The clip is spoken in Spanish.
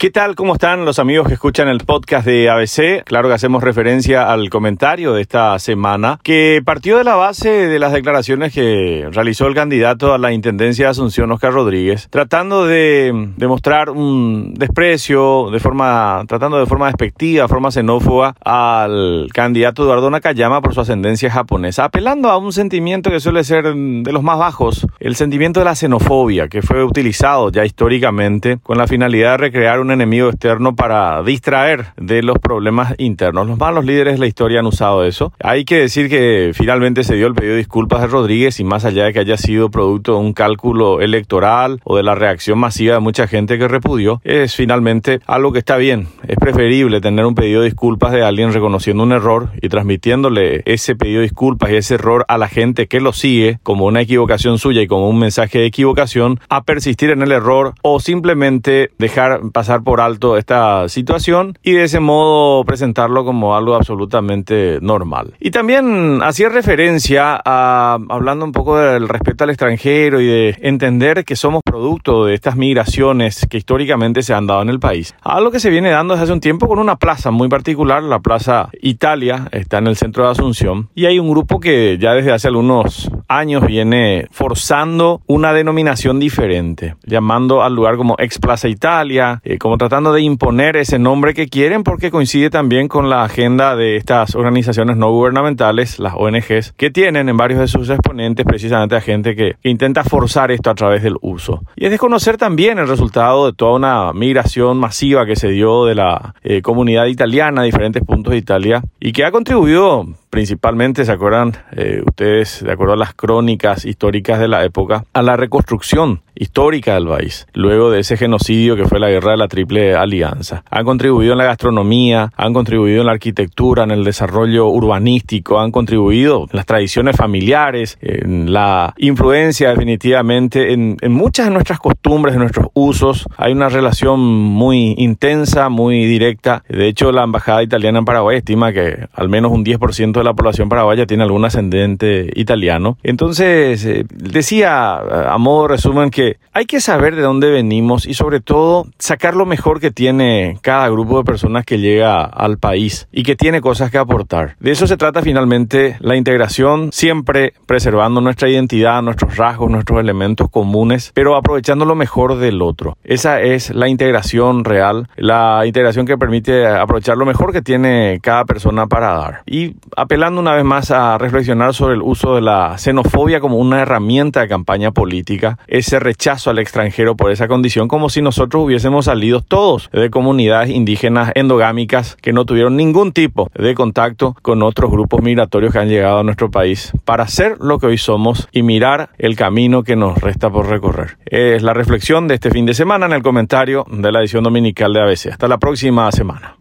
¿Qué tal? ¿Cómo están los amigos que escuchan el podcast de ABC? Claro que hacemos referencia al comentario de esta semana que partió de la base de las declaraciones que realizó el candidato a la Intendencia de Asunción, Oscar Rodríguez, tratando de demostrar un desprecio, de forma, tratando de forma despectiva, de forma xenófoba al candidato Eduardo Nakayama por su ascendencia japonesa, apelando a un sentimiento que suele ser de los más bajos, el sentimiento de la xenofobia, que fue utilizado ya históricamente con la finalidad de recrear un enemigo externo para distraer de los problemas internos. Los malos líderes de la historia han usado eso. Hay que decir que finalmente se dio el pedido de disculpas de Rodríguez y más allá de que haya sido producto de un cálculo electoral o de la reacción masiva de mucha gente que repudió, es finalmente algo que está bien. Es preferible tener un pedido de disculpas de alguien reconociendo un error y transmitiéndole ese pedido de disculpas y ese error a la gente que lo sigue como una equivocación suya y como un mensaje de equivocación a persistir en el error o simplemente dejar pasar por alto esta situación y de ese modo presentarlo como algo absolutamente normal. Y también hacía referencia a, hablando un poco del respeto al extranjero y de entender que somos producto de estas migraciones que históricamente se han dado en el país. Algo que se viene dando desde hace un tiempo con una plaza muy particular, la Plaza Italia, está en el centro de Asunción, y hay un grupo que ya desde hace algunos años viene forzando una denominación diferente, llamando al lugar como Ex Plaza Italia, eh, como tratando de imponer ese nombre que quieren porque coincide también con la agenda de estas organizaciones no gubernamentales, las ONGs, que tienen en varios de sus exponentes precisamente a gente que, intenta forzar esto a través del uso. Y es desconocer también el resultado de toda una migración masiva que se dio de la eh, comunidad italiana a diferentes puntos de Italia y que ha contribuido principalmente, ¿se acuerdan eh, ustedes, de acuerdo a las crónicas históricas de la época, a la reconstrucción histórica del país, luego de ese genocidio que fue la guerra de la Triple Alianza. Han contribuido en la gastronomía, han contribuido en la arquitectura, en el desarrollo urbanístico, han contribuido en las tradiciones familiares, en la influencia definitivamente en, muchas de nuestras costumbres, de nuestros usos. Hay una relación muy intensa, muy directa. De hecho, la Embajada Italiana en Paraguay estima que al menos un 10% de la población paraguaya tiene algún ascendente italiano. Entonces, eh, decía a modo resumen que hay que saber de dónde venimos y sobre todo sacar lo mejor que tiene cada grupo de personas que llega al país y que tiene cosas que aportar. De eso se trata finalmente la integración, siempre preservando nuestra identidad, nuestros rasgos, nuestros elementos comunes, pero aprovechando lo mejor del otro. Esa es la integración real, la integración que permite aprovechar lo mejor que tiene cada persona para dar. Y apelando una vez más a reflexionar sobre el uso de la xenofobia como una herramienta de campaña política, ese rechazo al extranjero por esa condición como si nosotros hubiésemos salido todos de comunidades indígenas endogámicas que no tuvieron ningún tipo de contacto con otros grupos migratorios que han llegado a nuestro país para ser lo que hoy somos y mirar el camino que nos resta por recorrer. Es la reflexión de este fin de semana en el comentario de la edición dominical de ABC. Hasta la próxima semana.